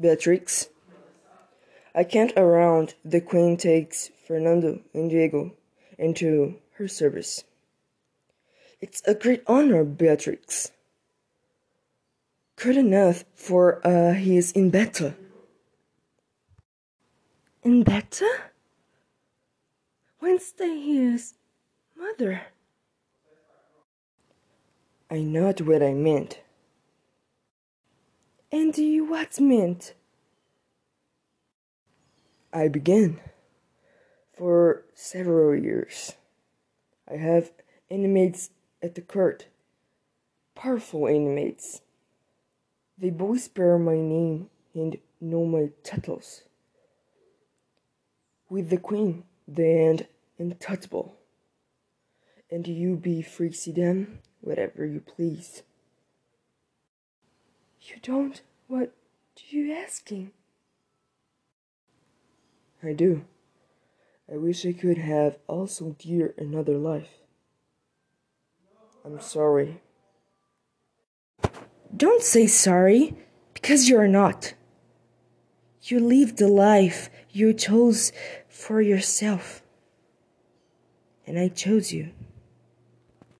Beatrix. I can't around the Queen takes Fernando and Diego into her service. It's a great honor, Beatrix. Good enough for uh, is in better. In beta? Wednesday he is mother. I not what I meant. And you what meant? I began. For several years. I have inmates at the court. Powerful inmates. They both bear my name and know my titles. With the queen, the end untouchable. And you be free see them whatever you please. You don't? What do you asking? I do. I wish I could have also dear another life. I'm sorry. Don't say sorry, because you're not. You live the life you chose for yourself. And I chose you.